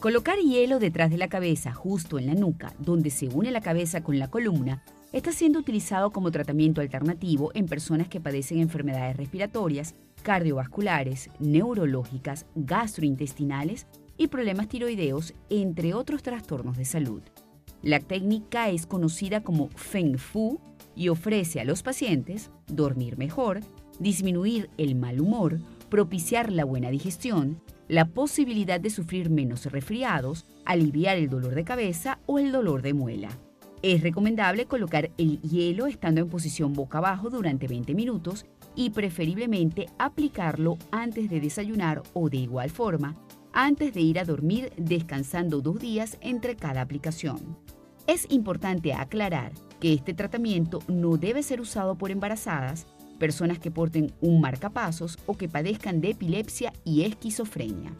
Colocar hielo detrás de la cabeza, justo en la nuca, donde se une la cabeza con la columna, está siendo utilizado como tratamiento alternativo en personas que padecen enfermedades respiratorias, cardiovasculares, neurológicas, gastrointestinales y problemas tiroideos, entre otros trastornos de salud. La técnica es conocida como Feng Fu y ofrece a los pacientes dormir mejor, disminuir el mal humor, propiciar la buena digestión, la posibilidad de sufrir menos resfriados, aliviar el dolor de cabeza o el dolor de muela. Es recomendable colocar el hielo estando en posición boca abajo durante 20 minutos y preferiblemente aplicarlo antes de desayunar o de igual forma antes de ir a dormir descansando dos días entre cada aplicación. Es importante aclarar que este tratamiento no debe ser usado por embarazadas, personas que porten un marcapasos o que padezcan de epilepsia y esquizofrenia.